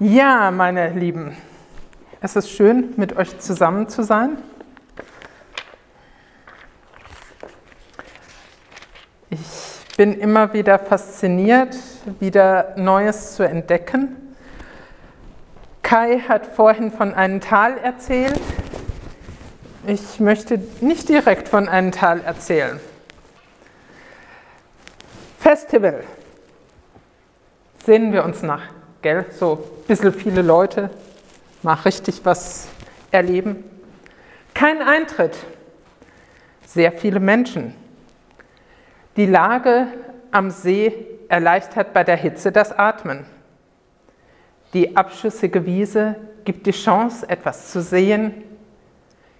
Ja, meine Lieben, es ist schön, mit euch zusammen zu sein. Ich bin immer wieder fasziniert, wieder Neues zu entdecken. Kai hat vorhin von einem Tal erzählt. Ich möchte nicht direkt von einem Tal erzählen. Festival. Sehen wir uns nach gell? so ein bisschen viele Leute, mal richtig was erleben. Kein Eintritt, sehr viele Menschen. Die Lage am See erleichtert bei der Hitze das Atmen. Die abschüssige Wiese gibt die Chance, etwas zu sehen.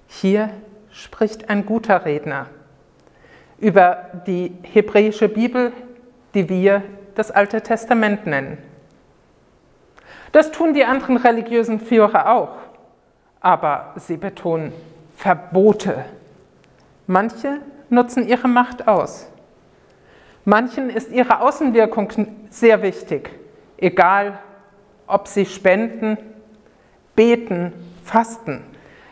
Hier spricht ein guter Redner über die hebräische Bibel, die wir das Alte Testament nennen. Das tun die anderen religiösen Führer auch, aber sie betonen Verbote. Manche nutzen ihre Macht aus. Manchen ist ihre Außenwirkung sehr wichtig, egal ob sie spenden, beten, fasten.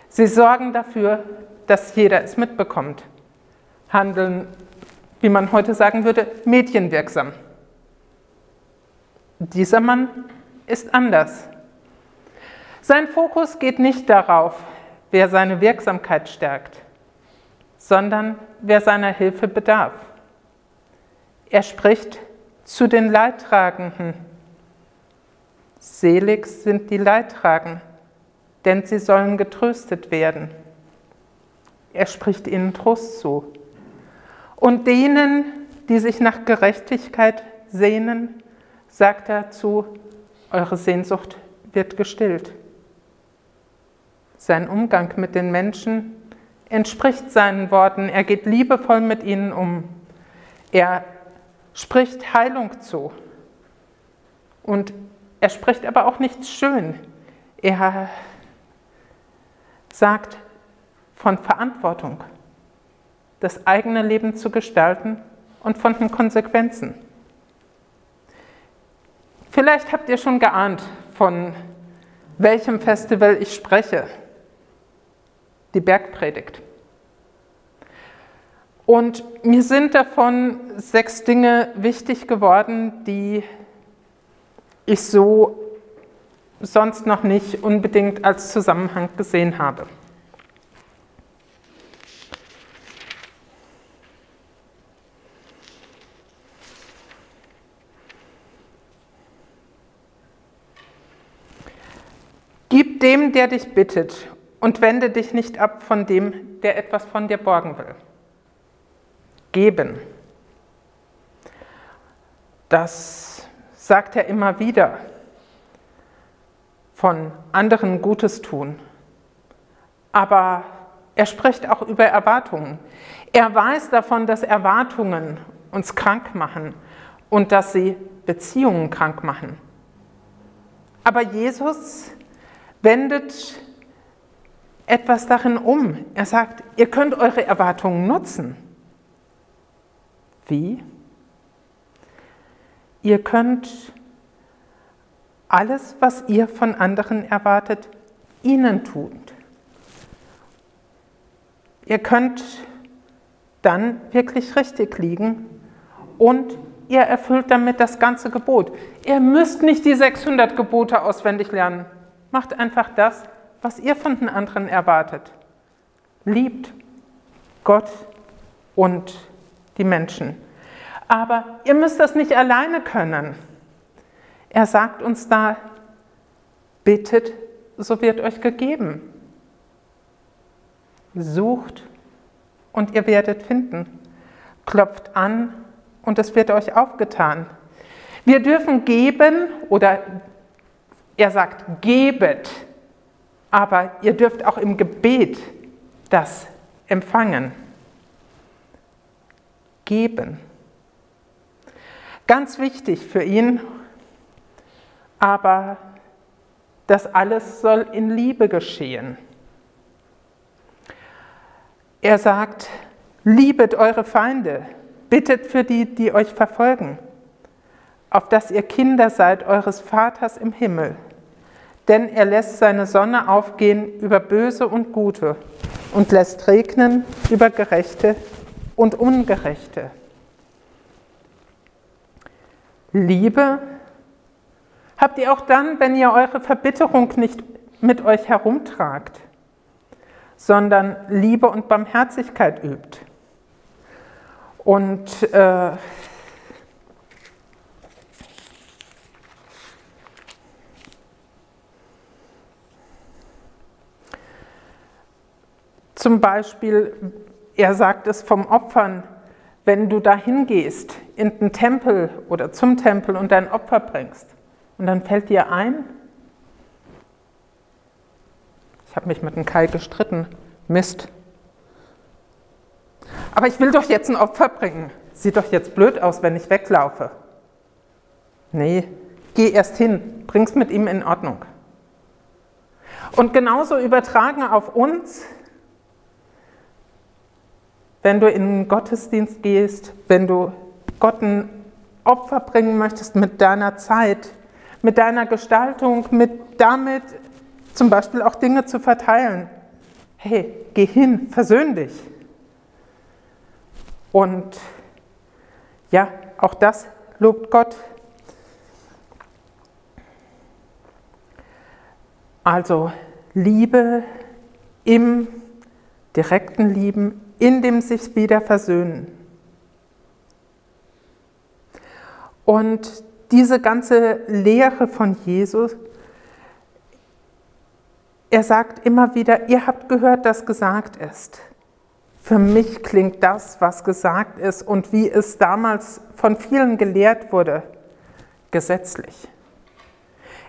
Sie sorgen dafür, dass jeder es mitbekommt, handeln, wie man heute sagen würde, medienwirksam. Dieser Mann ist anders. Sein Fokus geht nicht darauf, wer seine Wirksamkeit stärkt, sondern wer seiner Hilfe bedarf. Er spricht zu den Leidtragenden. Selig sind die Leidtragenden, denn sie sollen getröstet werden. Er spricht ihnen Trost zu. Und denen, die sich nach Gerechtigkeit sehnen, sagt er zu, eure Sehnsucht wird gestillt. Sein Umgang mit den Menschen entspricht seinen Worten. Er geht liebevoll mit ihnen um. Er spricht Heilung zu. Und er spricht aber auch nichts schön. Er sagt von Verantwortung, das eigene Leben zu gestalten und von den Konsequenzen. Vielleicht habt ihr schon geahnt, von welchem Festival ich spreche. Die Bergpredigt. Und mir sind davon sechs Dinge wichtig geworden, die ich so sonst noch nicht unbedingt als Zusammenhang gesehen habe. Dem, der dich bittet, und wende dich nicht ab von dem, der etwas von dir borgen will. Geben. Das sagt er immer wieder. Von anderen Gutes tun. Aber er spricht auch über Erwartungen. Er weiß davon, dass Erwartungen uns krank machen und dass sie Beziehungen krank machen. Aber Jesus wendet etwas darin um. Er sagt, ihr könnt eure Erwartungen nutzen. Wie? Ihr könnt alles, was ihr von anderen erwartet, ihnen tun. Ihr könnt dann wirklich richtig liegen und ihr erfüllt damit das ganze Gebot. Ihr müsst nicht die 600 Gebote auswendig lernen. Macht einfach das, was ihr von den anderen erwartet. Liebt Gott und die Menschen. Aber ihr müsst das nicht alleine können. Er sagt uns da, bittet, so wird euch gegeben. Sucht und ihr werdet finden. Klopft an und es wird euch aufgetan. Wir dürfen geben oder er sagt, gebet, aber ihr dürft auch im Gebet das empfangen. Geben. Ganz wichtig für ihn, aber das alles soll in Liebe geschehen. Er sagt, liebet eure Feinde, bittet für die, die euch verfolgen auf dass ihr Kinder seid eures Vaters im Himmel. denn er lässt seine Sonne aufgehen über Böse und Gute und lässt regnen über Gerechte und Ungerechte. Liebe habt ihr auch dann, wenn ihr eure Verbitterung nicht mit euch herumtragt, sondern Liebe und Barmherzigkeit übt. Und äh, Zum Beispiel, er sagt es vom Opfern, wenn du dahin gehst in den Tempel oder zum Tempel und dein Opfer bringst und dann fällt dir ein, ich habe mich mit dem Kai gestritten, Mist. Aber ich will doch jetzt ein Opfer bringen. Sieht doch jetzt blöd aus, wenn ich weglaufe. Nee, geh erst hin, bring's mit ihm in Ordnung. Und genauso übertragen auf uns, wenn du in den Gottesdienst gehst, wenn du Gott ein Opfer bringen möchtest mit deiner Zeit, mit deiner Gestaltung, mit damit zum Beispiel auch Dinge zu verteilen. Hey, geh hin, versöhn dich. Und ja, auch das lobt Gott. Also Liebe im direkten Lieben, in dem sich wieder versöhnen. Und diese ganze Lehre von Jesus, er sagt immer wieder, ihr habt gehört, dass gesagt ist. Für mich klingt das, was gesagt ist und wie es damals von vielen gelehrt wurde, gesetzlich.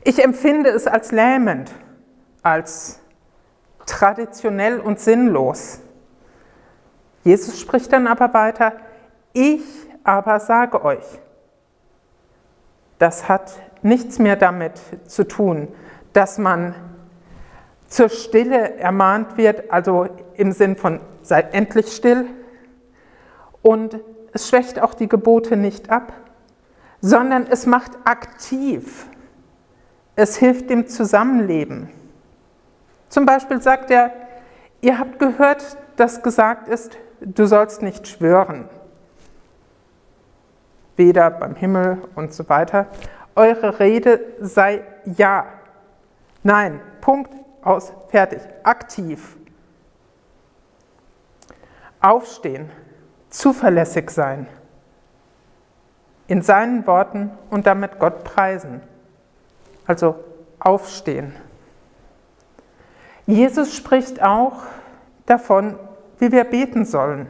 Ich empfinde es als lähmend, als traditionell und sinnlos. Jesus spricht dann aber weiter, ich aber sage euch, das hat nichts mehr damit zu tun, dass man zur Stille ermahnt wird, also im Sinn von seid endlich still. Und es schwächt auch die Gebote nicht ab, sondern es macht aktiv. Es hilft dem Zusammenleben. Zum Beispiel sagt er, ihr habt gehört, dass gesagt ist, du sollst nicht schwören, weder beim Himmel und so weiter. Eure Rede sei ja. Nein, Punkt, aus, fertig, aktiv. Aufstehen, zuverlässig sein, in seinen Worten und damit Gott preisen. Also aufstehen. Jesus spricht auch davon, wie wir beten sollen.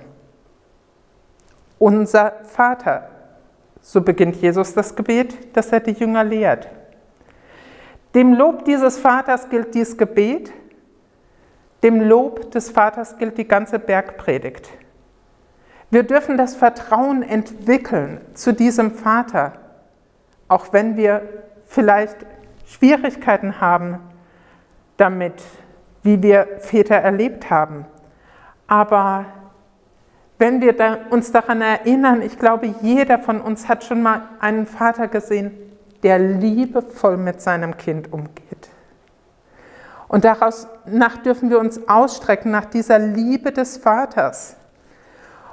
Unser Vater, so beginnt Jesus das Gebet, das er die Jünger lehrt. Dem Lob dieses Vaters gilt dies Gebet, dem Lob des Vaters gilt die ganze Bergpredigt. Wir dürfen das Vertrauen entwickeln zu diesem Vater, auch wenn wir vielleicht Schwierigkeiten haben damit, wie wir Väter erlebt haben. Aber wenn wir uns daran erinnern, ich glaube, jeder von uns hat schon mal einen Vater gesehen, der liebevoll mit seinem Kind umgeht. Und daraus nach dürfen wir uns ausstrecken nach dieser Liebe des Vaters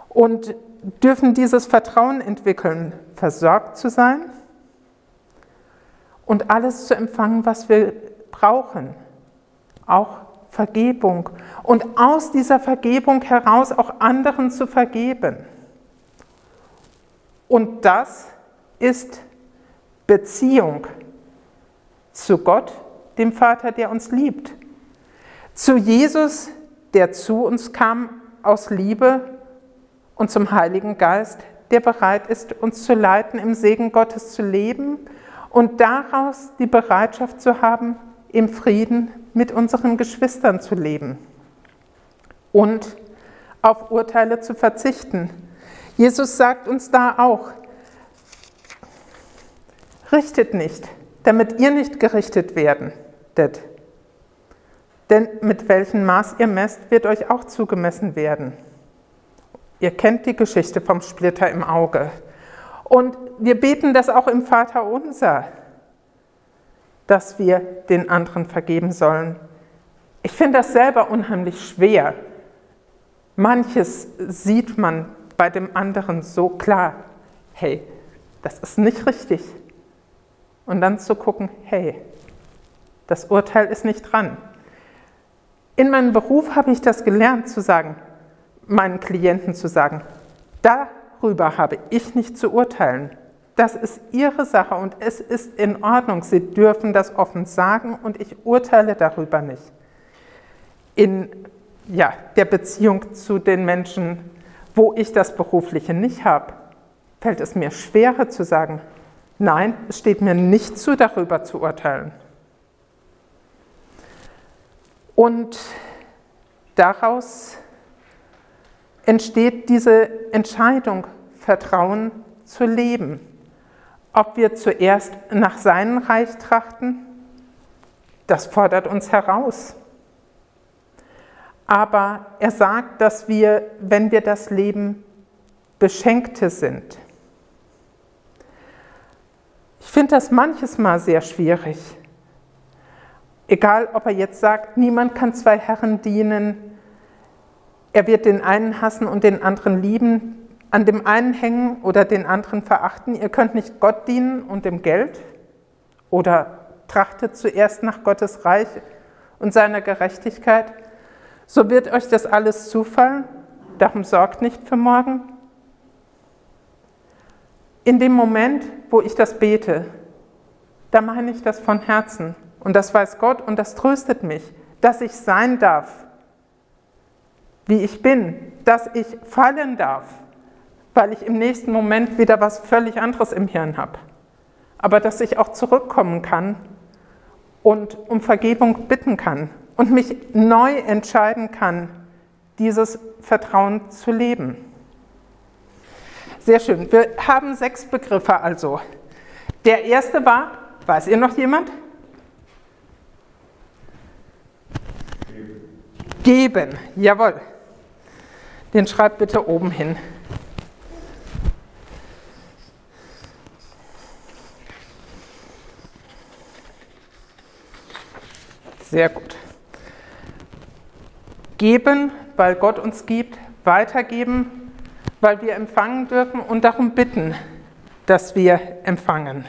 und dürfen dieses Vertrauen entwickeln, versorgt zu sein und alles zu empfangen, was wir brauchen, auch Vergebung und aus dieser Vergebung heraus auch anderen zu vergeben. Und das ist Beziehung zu Gott, dem Vater, der uns liebt, zu Jesus, der zu uns kam aus Liebe und zum Heiligen Geist, der bereit ist, uns zu leiten, im Segen Gottes zu leben und daraus die Bereitschaft zu haben, im Frieden mit unseren Geschwistern zu leben und auf Urteile zu verzichten. Jesus sagt uns da auch, richtet nicht, damit ihr nicht gerichtet werdet. Denn mit welchem Maß ihr messt, wird euch auch zugemessen werden. Ihr kennt die Geschichte vom Splitter im Auge. Und wir beten das auch im Vater unser. Dass wir den anderen vergeben sollen. Ich finde das selber unheimlich schwer. Manches sieht man bei dem anderen so klar, hey, das ist nicht richtig. Und dann zu gucken, hey, das Urteil ist nicht dran. In meinem Beruf habe ich das gelernt zu sagen, meinen Klienten zu sagen, darüber habe ich nicht zu urteilen. Das ist ihre Sache und es ist in Ordnung. Sie dürfen das offen sagen und ich urteile darüber nicht. In ja, der Beziehung zu den Menschen, wo ich das Berufliche nicht habe, fällt es mir schwerer zu sagen, nein, es steht mir nicht zu, darüber zu urteilen. Und daraus entsteht diese Entscheidung, Vertrauen zu leben. Ob wir zuerst nach seinem Reich trachten, das fordert uns heraus. Aber er sagt, dass wir, wenn wir das Leben Beschenkte sind. Ich finde das manches Mal sehr schwierig. Egal, ob er jetzt sagt, niemand kann zwei Herren dienen, er wird den einen hassen und den anderen lieben, an dem einen hängen oder den anderen verachten. Ihr könnt nicht Gott dienen und dem Geld oder trachtet zuerst nach Gottes Reich und seiner Gerechtigkeit so wird euch das alles zufallen. Darum sorgt nicht für morgen. In dem Moment, wo ich das bete, da meine ich das von Herzen. Und das weiß Gott und das tröstet mich, dass ich sein darf, wie ich bin, dass ich fallen darf, weil ich im nächsten Moment wieder was völlig anderes im Hirn habe. Aber dass ich auch zurückkommen kann und um Vergebung bitten kann und mich neu entscheiden kann, dieses Vertrauen zu leben. Sehr schön. Wir haben sechs Begriffe also. Der erste war, weiß ihr noch jemand? Geben. Geben, jawohl. Den schreibt bitte oben hin. Sehr gut. Geben, weil Gott uns gibt, weitergeben, weil wir empfangen dürfen und darum bitten, dass wir empfangen.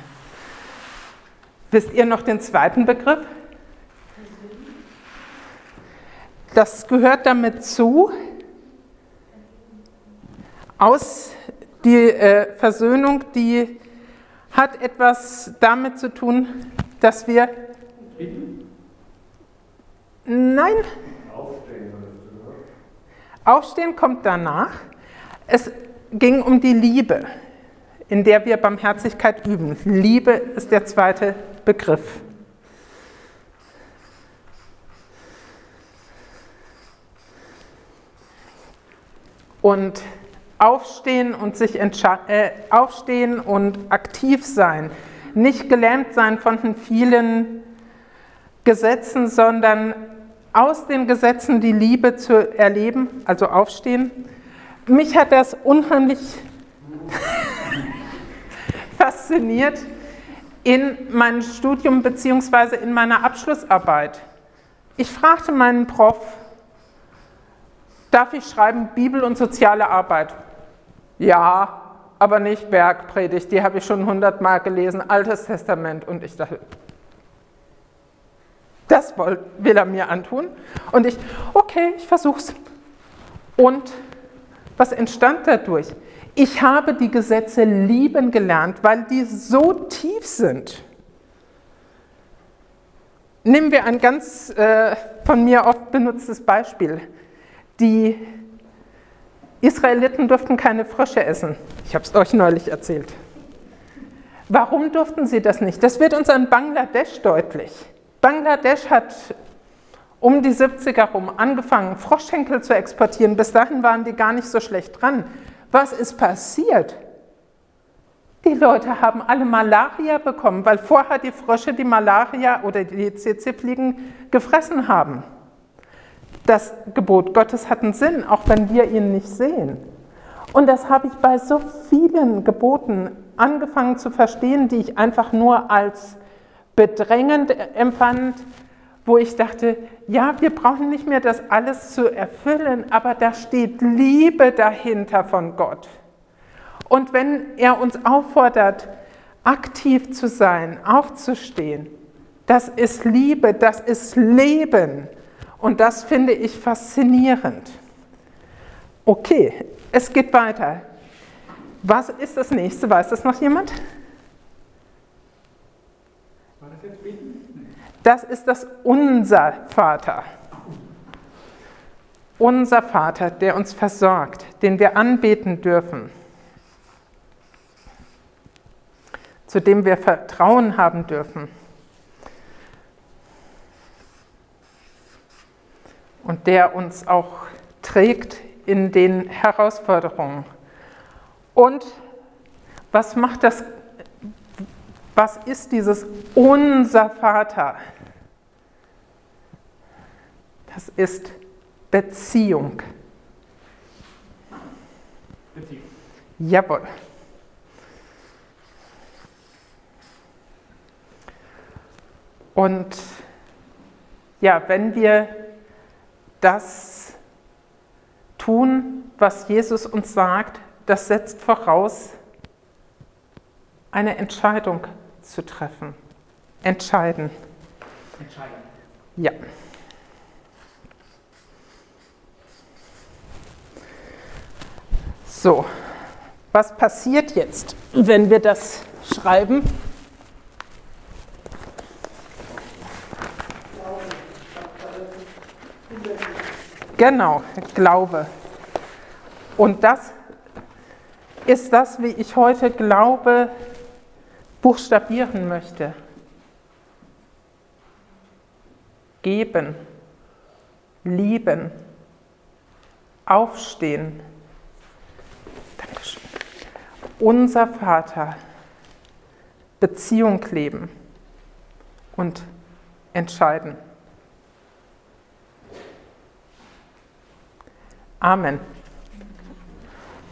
Wisst ihr noch den zweiten Begriff? Das gehört damit zu, aus die äh, Versöhnung, die hat etwas damit zu tun, dass wir. Nein, Aufstehen kommt danach. Es ging um die Liebe, in der wir Barmherzigkeit üben. Liebe ist der zweite Begriff. Und aufstehen und sich äh, aufstehen und aktiv sein, nicht gelähmt sein von den vielen Gesetzen, sondern aus den Gesetzen die Liebe zu erleben, also aufstehen. Mich hat das unheimlich fasziniert in meinem Studium bzw. in meiner Abschlussarbeit. Ich fragte meinen Prof, darf ich schreiben Bibel und soziale Arbeit? Ja, aber nicht Bergpredigt, die habe ich schon hundertmal gelesen, Altes Testament. Und ich dachte, das will er mir antun. Und ich, okay, ich versuch's. Und was entstand dadurch? Ich habe die Gesetze lieben gelernt, weil die so tief sind. Nehmen wir ein ganz äh, von mir oft benutztes Beispiel. Die Israeliten durften keine Frösche essen. Ich habe es euch neulich erzählt. Warum durften sie das nicht? Das wird uns an Bangladesch deutlich. Bangladesch hat um die 70er herum angefangen, Froschschenkel zu exportieren. Bis dahin waren die gar nicht so schlecht dran. Was ist passiert? Die Leute haben alle Malaria bekommen, weil vorher die Frösche die Malaria oder die CC-Fliegen gefressen haben. Das Gebot Gottes hat einen Sinn, auch wenn wir ihn nicht sehen. Und das habe ich bei so vielen Geboten angefangen zu verstehen, die ich einfach nur als bedrängend empfand, wo ich dachte, ja, wir brauchen nicht mehr das alles zu erfüllen, aber da steht Liebe dahinter von Gott. Und wenn er uns auffordert, aktiv zu sein, aufzustehen, das ist Liebe, das ist Leben. Und das finde ich faszinierend. Okay, es geht weiter. Was ist das nächste? Weiß das noch jemand? War das jetzt beten? Das ist das Unser Vater. Unser Vater, der uns versorgt, den wir anbeten dürfen, zu dem wir Vertrauen haben dürfen. Und der uns auch trägt in den Herausforderungen. Und was macht das? Was ist dieses unser Vater? Das ist Beziehung. Beziehung. Jawohl. Und ja, wenn wir das tun, was Jesus uns sagt, das setzt voraus, eine Entscheidung zu treffen. Entscheiden. Entscheiden. Ja. So, was passiert jetzt, wenn wir das schreiben? Genau, Glaube. Und das ist das, wie ich heute Glaube buchstabieren möchte. Geben, lieben, aufstehen. Dankeschön. Unser Vater, Beziehung leben und entscheiden. Amen.